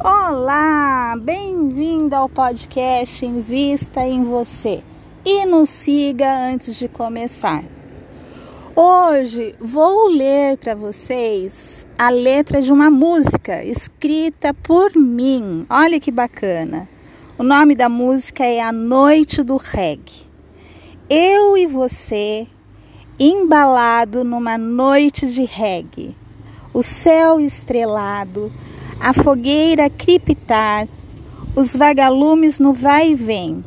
Olá, bem-vindo ao podcast Invista em Você e nos siga antes de começar. Hoje vou ler para vocês a letra de uma música escrita por mim. Olha que bacana. O nome da música é A Noite do Reggae. Eu e você, embalado numa noite de reggae, o céu estrelado a fogueira crepitar, os vagalumes no vai e vem,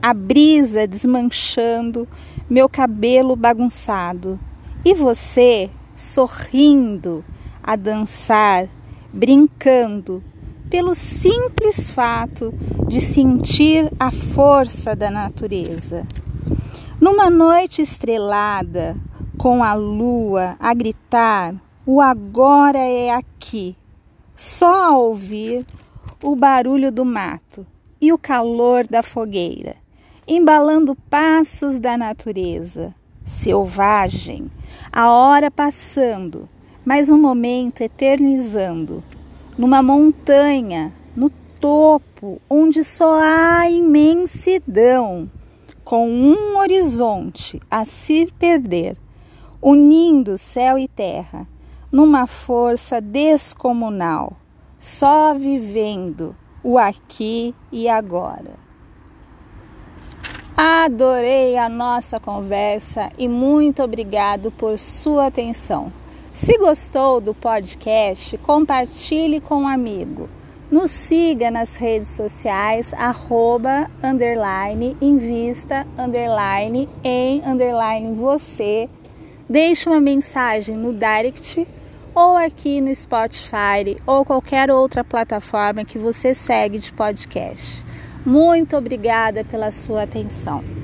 a brisa desmanchando, meu cabelo bagunçado, e você sorrindo a dançar, brincando, pelo simples fato de sentir a força da natureza. Numa noite estrelada, com a lua a gritar, o agora é aqui só a ouvir o barulho do mato e o calor da fogueira, embalando passos da natureza, selvagem, a hora passando, mas um momento eternizando, numa montanha, no topo, onde só há imensidão, com um horizonte a se perder, unindo céu e terra numa força descomunal, só vivendo o aqui e agora. Adorei a nossa conversa e muito obrigado por sua atenção. Se gostou do podcast, compartilhe com um amigo. Nos siga nas redes sociais, arroba, underline, invista, underline, em, underline, você. Deixe uma mensagem no direct ou aqui no Spotify ou qualquer outra plataforma que você segue de podcast. Muito obrigada pela sua atenção.